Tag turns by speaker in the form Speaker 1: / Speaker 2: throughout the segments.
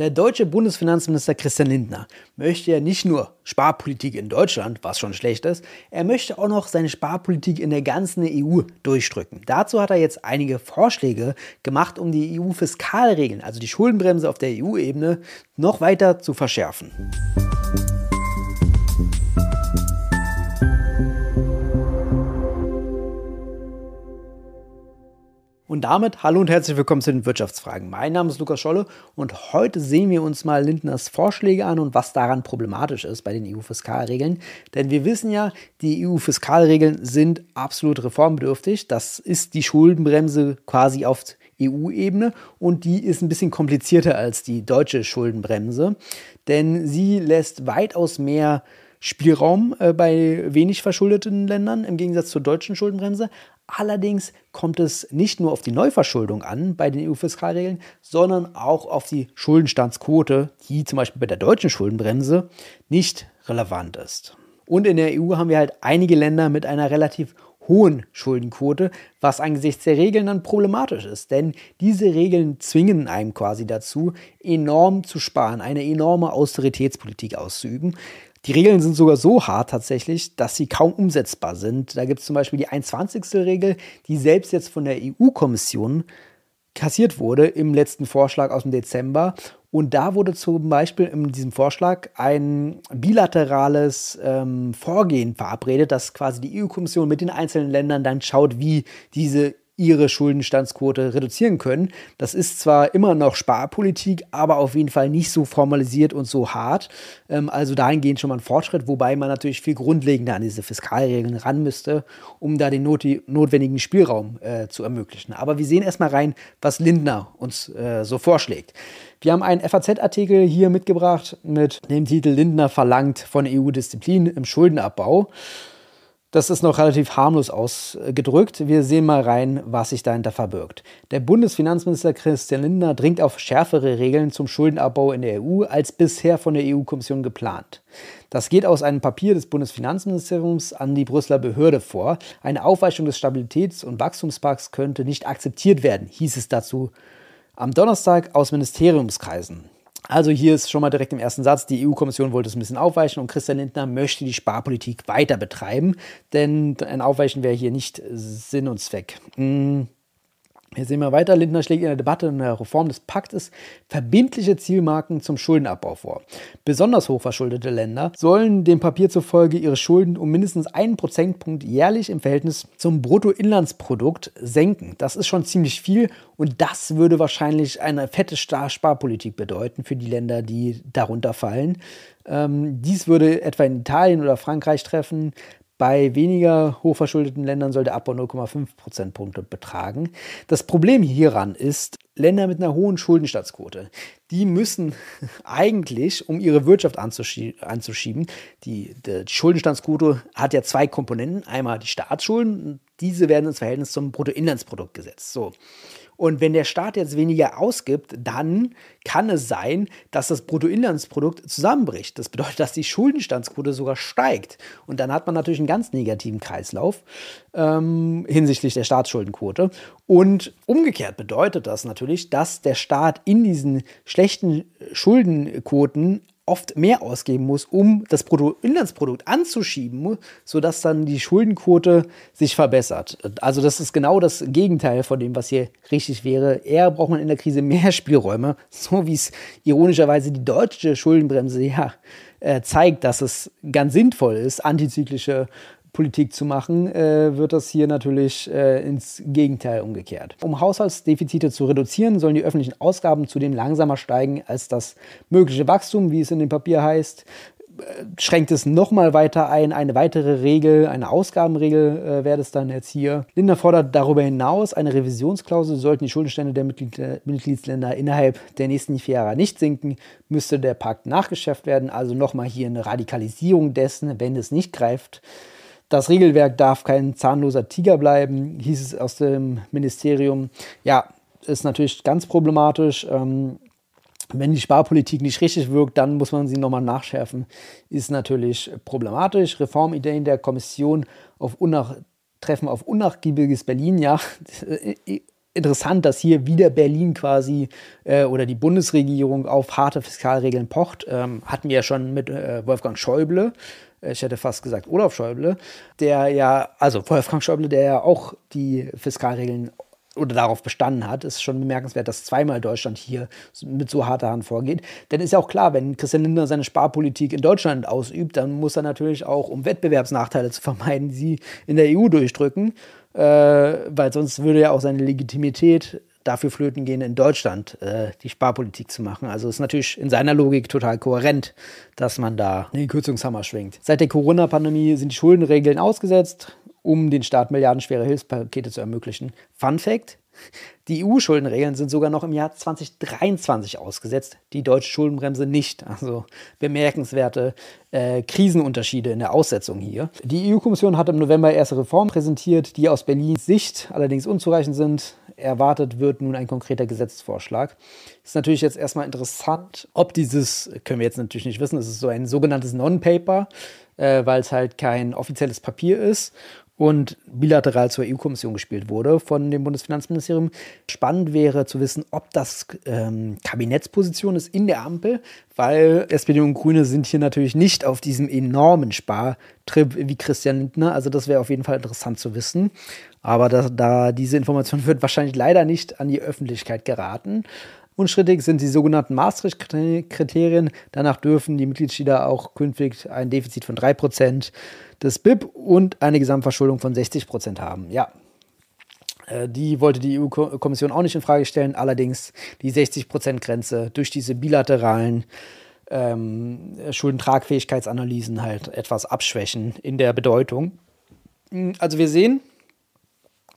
Speaker 1: Der deutsche Bundesfinanzminister Christian Lindner möchte ja nicht nur Sparpolitik in Deutschland, was schon schlecht ist, er möchte auch noch seine Sparpolitik in der ganzen EU durchdrücken. Dazu hat er jetzt einige Vorschläge gemacht, um die EU-Fiskalregeln, also die Schuldenbremse auf der EU-Ebene, noch weiter zu verschärfen. Und damit hallo und herzlich willkommen zu den Wirtschaftsfragen. Mein Name ist Lukas Scholle und heute sehen wir uns mal Lindners Vorschläge an und was daran problematisch ist bei den EU-Fiskalregeln. Denn wir wissen ja, die EU-Fiskalregeln sind absolut reformbedürftig. Das ist die Schuldenbremse quasi auf EU-Ebene und die ist ein bisschen komplizierter als die deutsche Schuldenbremse, denn sie lässt weitaus mehr Spielraum äh, bei wenig verschuldeten Ländern im Gegensatz zur deutschen Schuldenbremse. Allerdings kommt es nicht nur auf die Neuverschuldung an bei den EU-Fiskalregeln, sondern auch auf die Schuldenstandsquote, die zum Beispiel bei der deutschen Schuldenbremse nicht relevant ist. Und in der EU haben wir halt einige Länder mit einer relativ hohen Schuldenquote, was angesichts der Regeln dann problematisch ist. Denn diese Regeln zwingen einem quasi dazu, enorm zu sparen, eine enorme Austeritätspolitik auszuüben. Die Regeln sind sogar so hart tatsächlich, dass sie kaum umsetzbar sind. Da gibt es zum Beispiel die 21. Regel, die selbst jetzt von der EU-Kommission kassiert wurde im letzten Vorschlag aus dem Dezember. Und da wurde zum Beispiel in diesem Vorschlag ein bilaterales ähm, Vorgehen verabredet, dass quasi die EU-Kommission mit den einzelnen Ländern dann schaut, wie diese ihre Schuldenstandsquote reduzieren können. Das ist zwar immer noch Sparpolitik, aber auf jeden Fall nicht so formalisiert und so hart. Ähm, also dahingehend schon mal ein Fortschritt, wobei man natürlich viel grundlegender an diese Fiskalregeln ran müsste, um da den not notwendigen Spielraum äh, zu ermöglichen. Aber wir sehen erstmal rein, was Lindner uns äh, so vorschlägt. Wir haben einen FAZ-Artikel hier mitgebracht mit dem Titel Lindner verlangt von EU-Disziplin im Schuldenabbau. Das ist noch relativ harmlos ausgedrückt. Wir sehen mal rein, was sich dahinter verbirgt. Der Bundesfinanzminister Christian Lindner dringt auf schärfere Regeln zum Schuldenabbau in der EU als bisher von der EU-Kommission geplant. Das geht aus einem Papier des Bundesfinanzministeriums an die Brüsseler Behörde vor. Eine Aufweichung des Stabilitäts- und Wachstumspakts könnte nicht akzeptiert werden, hieß es dazu am Donnerstag aus Ministeriumskreisen. Also hier ist schon mal direkt im ersten Satz, die EU-Kommission wollte es ein bisschen aufweichen und Christian Lindner möchte die Sparpolitik weiter betreiben, denn ein Aufweichen wäre hier nicht Sinn und Zweck. Hm. Hier sehen wir weiter, Lindner schlägt in der Debatte in der Reform des Paktes verbindliche Zielmarken zum Schuldenabbau vor. Besonders hochverschuldete Länder sollen dem Papier zufolge ihre Schulden um mindestens einen Prozentpunkt jährlich im Verhältnis zum Bruttoinlandsprodukt senken. Das ist schon ziemlich viel und das würde wahrscheinlich eine fette Sparpolitik bedeuten für die Länder, die darunter fallen. Ähm, dies würde etwa in Italien oder Frankreich treffen. Bei weniger hochverschuldeten Ländern soll der Abbau 0,5 Prozentpunkte betragen. Das Problem hieran ist, Länder mit einer hohen Schuldenstaatsquote, die müssen eigentlich, um ihre Wirtschaft anzuschieben, die, die Schuldenstandsquote hat ja zwei Komponenten. Einmal die Staatsschulden, diese werden ins Verhältnis zum Bruttoinlandsprodukt gesetzt. So. Und wenn der Staat jetzt weniger ausgibt, dann kann es sein, dass das Bruttoinlandsprodukt zusammenbricht. Das bedeutet, dass die Schuldenstandsquote sogar steigt. Und dann hat man natürlich einen ganz negativen Kreislauf ähm, hinsichtlich der Staatsschuldenquote. Und umgekehrt bedeutet das natürlich, dass der Staat in diesen schlechten Schuldenquoten oft mehr ausgeben muss, um das Bruttoinlandsprodukt anzuschieben, sodass dann die Schuldenquote sich verbessert. Also das ist genau das Gegenteil von dem, was hier richtig wäre. Eher braucht man in der Krise mehr Spielräume, so wie es ironischerweise die deutsche Schuldenbremse ja äh, zeigt, dass es ganz sinnvoll ist, antizyklische Politik zu machen, äh, wird das hier natürlich äh, ins Gegenteil umgekehrt. Um Haushaltsdefizite zu reduzieren, sollen die öffentlichen Ausgaben zudem langsamer steigen als das mögliche Wachstum, wie es in dem Papier heißt. Äh, schränkt es nochmal weiter ein, eine weitere Regel, eine Ausgabenregel äh, wäre es dann jetzt hier. Lindner fordert darüber hinaus eine Revisionsklausel, sollten die Schuldenstände der Mitglied Mitgliedsländer innerhalb der nächsten vier Jahre nicht sinken, müsste der Pakt nachgeschärft werden. Also nochmal hier eine Radikalisierung dessen, wenn es nicht greift. Das Regelwerk darf kein zahnloser Tiger bleiben, hieß es aus dem Ministerium. Ja, ist natürlich ganz problematisch. Ähm, wenn die Sparpolitik nicht richtig wirkt, dann muss man sie nochmal nachschärfen. Ist natürlich problematisch. Reformideen der Kommission auf unnach treffen auf unnachgiebiges Berlin. Ja, interessant, dass hier wieder Berlin quasi äh, oder die Bundesregierung auf harte Fiskalregeln pocht. Ähm, hatten wir ja schon mit äh, Wolfgang Schäuble. Ich hätte fast gesagt Olaf Schäuble, der ja, also Wolfgang Schäuble, der ja auch die Fiskalregeln oder darauf bestanden hat, ist schon bemerkenswert, dass zweimal Deutschland hier mit so harter Hand vorgeht. Denn ist ja auch klar, wenn Christian Lindner seine Sparpolitik in Deutschland ausübt, dann muss er natürlich auch, um Wettbewerbsnachteile zu vermeiden, sie in der EU durchdrücken, äh, weil sonst würde ja auch seine Legitimität dafür flöten gehen, in Deutschland äh, die Sparpolitik zu machen. Also ist natürlich in seiner Logik total kohärent, dass man da den Kürzungshammer schwingt. Seit der Corona-Pandemie sind die Schuldenregeln ausgesetzt um den Staat milliardenschwere Hilfspakete zu ermöglichen. Fun Fact: Die EU-Schuldenregeln sind sogar noch im Jahr 2023 ausgesetzt, die deutsche Schuldenbremse nicht. Also bemerkenswerte äh, Krisenunterschiede in der Aussetzung hier. Die EU-Kommission hat im November erste Reformen präsentiert, die aus Berlins Sicht allerdings unzureichend sind. Erwartet wird nun ein konkreter Gesetzesvorschlag. Ist natürlich jetzt erstmal interessant, ob dieses, können wir jetzt natürlich nicht wissen, es ist so ein sogenanntes Non-Paper, äh, weil es halt kein offizielles Papier ist und bilateral zur EU-Kommission gespielt wurde von dem Bundesfinanzministerium. Spannend wäre zu wissen, ob das ähm, Kabinettsposition ist in der Ampel, weil SPD und Grüne sind hier natürlich nicht auf diesem enormen Spartrip wie Christian Lindner. Also das wäre auf jeden Fall interessant zu wissen. Aber da, da diese Information wird wahrscheinlich leider nicht an die Öffentlichkeit geraten. Unstrittig sind die sogenannten Maastricht-Kriterien. Danach dürfen die Mitgliedstaaten auch künftig ein Defizit von 3% des BIP und eine Gesamtverschuldung von 60% haben. Ja, äh, die wollte die EU-Kommission auch nicht in Frage stellen, allerdings die 60%-Grenze durch diese bilateralen ähm, Schuldentragfähigkeitsanalysen halt etwas abschwächen in der Bedeutung. Also wir sehen,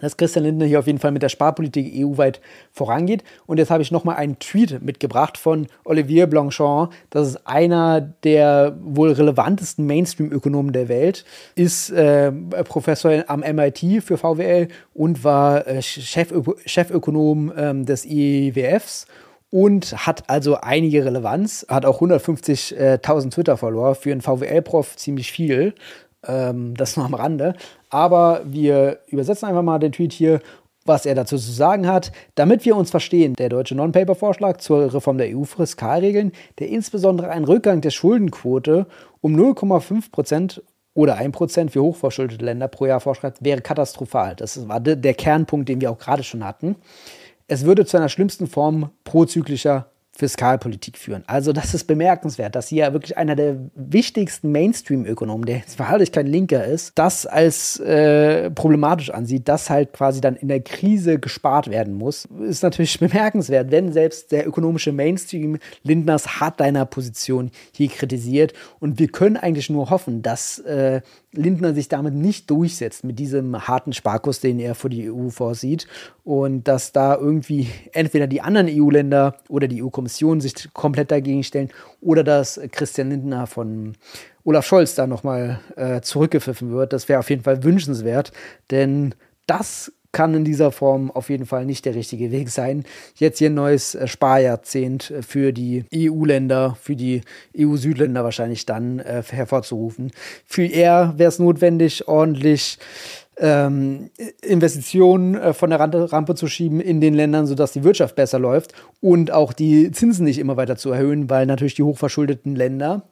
Speaker 1: dass Christian Lindner hier auf jeden Fall mit der Sparpolitik EU-weit vorangeht. Und jetzt habe ich nochmal einen Tweet mitgebracht von Olivier Blanchard. Das ist einer der wohl relevantesten Mainstream-Ökonomen der Welt, ist äh, Professor am MIT für VWL und war äh, Chefö Chefökonom äh, des IWFs und hat also einige Relevanz, hat auch 150.000 Twitter-Follower, für einen VWL-Prof ziemlich viel. Ähm, das nur am Rande. Aber wir übersetzen einfach mal den Tweet hier, was er dazu zu sagen hat. Damit wir uns verstehen, der deutsche Non-Paper-Vorschlag zur Reform der EU-Fiskalregeln, der insbesondere einen Rückgang der Schuldenquote um 0,5 Prozent oder 1% für hochverschuldete Länder pro Jahr vorschreibt, wäre katastrophal. Das war der Kernpunkt, den wir auch gerade schon hatten. Es würde zu einer schlimmsten Form prozyklischer Fiskalpolitik führen. Also das ist bemerkenswert, dass hier wirklich einer der wichtigsten Mainstream-Ökonomen, der jetzt wahrlich kein Linker ist, das als äh, problematisch ansieht, dass halt quasi dann in der Krise gespart werden muss, ist natürlich bemerkenswert, wenn selbst der ökonomische Mainstream Lindners hat deiner Position hier kritisiert und wir können eigentlich nur hoffen, dass äh, Lindner sich damit nicht durchsetzt mit diesem harten Sparkurs, den er für die EU vorsieht und dass da irgendwie entweder die anderen EU-Länder oder die EU-Kommission sich komplett dagegen stellen oder dass Christian Lindner von Olaf Scholz da nochmal äh, zurückgepfiffen wird. Das wäre auf jeden Fall wünschenswert, denn das kann in dieser Form auf jeden Fall nicht der richtige Weg sein. Jetzt hier ein neues äh, Sparjahrzehnt äh, für die EU-Länder, für die EU-Südländer wahrscheinlich dann äh, hervorzurufen. Viel eher wäre es notwendig, ordentlich ähm, Investitionen äh, von der Rampe zu schieben in den Ländern, sodass die Wirtschaft besser läuft und auch die Zinsen nicht immer weiter zu erhöhen, weil natürlich die hochverschuldeten Länder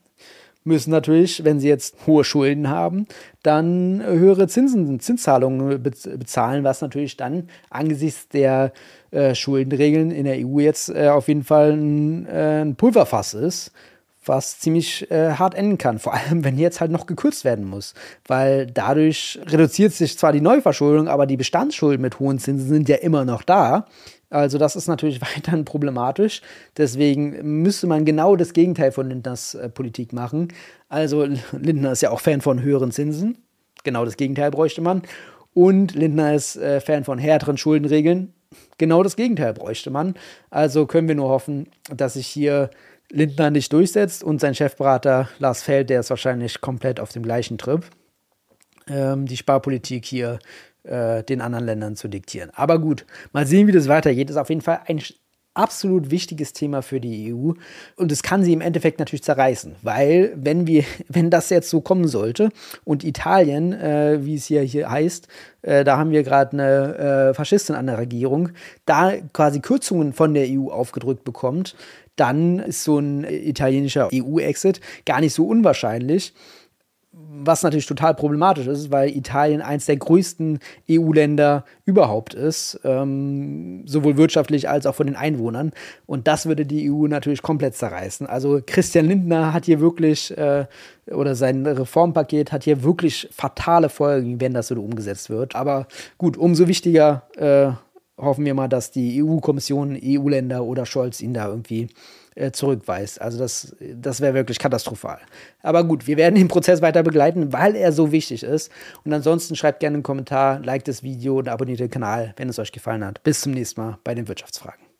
Speaker 1: müssen natürlich, wenn sie jetzt hohe Schulden haben, dann höhere Zinsen, Zinszahlungen bezahlen, was natürlich dann angesichts der äh, Schuldenregeln in der EU jetzt äh, auf jeden Fall ein, äh, ein Pulverfass ist was ziemlich äh, hart enden kann. Vor allem, wenn jetzt halt noch gekürzt werden muss. Weil dadurch reduziert sich zwar die Neuverschuldung, aber die Bestandsschulden mit hohen Zinsen sind ja immer noch da. Also das ist natürlich weiterhin problematisch. Deswegen müsste man genau das Gegenteil von Lindners äh, Politik machen. Also Lindner ist ja auch Fan von höheren Zinsen. Genau das Gegenteil bräuchte man. Und Lindner ist äh, Fan von härteren Schuldenregeln. Genau das Gegenteil bräuchte man. Also können wir nur hoffen, dass sich hier Lindner nicht durchsetzt und sein Chefberater Lars Feld, der ist wahrscheinlich komplett auf dem gleichen Trip. Ähm, die Sparpolitik hier äh, den anderen Ländern zu diktieren. Aber gut, mal sehen, wie das weitergeht. Ist auf jeden Fall ein absolut wichtiges Thema für die EU und es kann sie im Endeffekt natürlich zerreißen, weil wenn wir, wenn das jetzt so kommen sollte und Italien, äh, wie es hier, hier heißt, äh, da haben wir gerade eine äh, Faschistin an der Regierung, da quasi Kürzungen von der EU aufgedrückt bekommt, dann ist so ein italienischer EU-Exit gar nicht so unwahrscheinlich was natürlich total problematisch ist, weil Italien eins der größten EU-Länder überhaupt ist, ähm, sowohl wirtschaftlich als auch von den Einwohnern. Und das würde die EU natürlich komplett zerreißen. Also Christian Lindner hat hier wirklich, äh, oder sein Reformpaket hat hier wirklich fatale Folgen, wenn das so umgesetzt wird. Aber gut, umso wichtiger äh, hoffen wir mal, dass die EU-Kommission, EU-Länder oder Scholz ihn da irgendwie äh, zurückweist. Also das, das wäre wirklich katastrophal. Aber gut, wir werden den Prozess weiter begleiten, weil er so wichtig ist. Und ansonsten schreibt gerne einen Kommentar, liked das Video und abonniert den Kanal, wenn es euch gefallen hat. Bis zum nächsten Mal bei den Wirtschaftsfragen.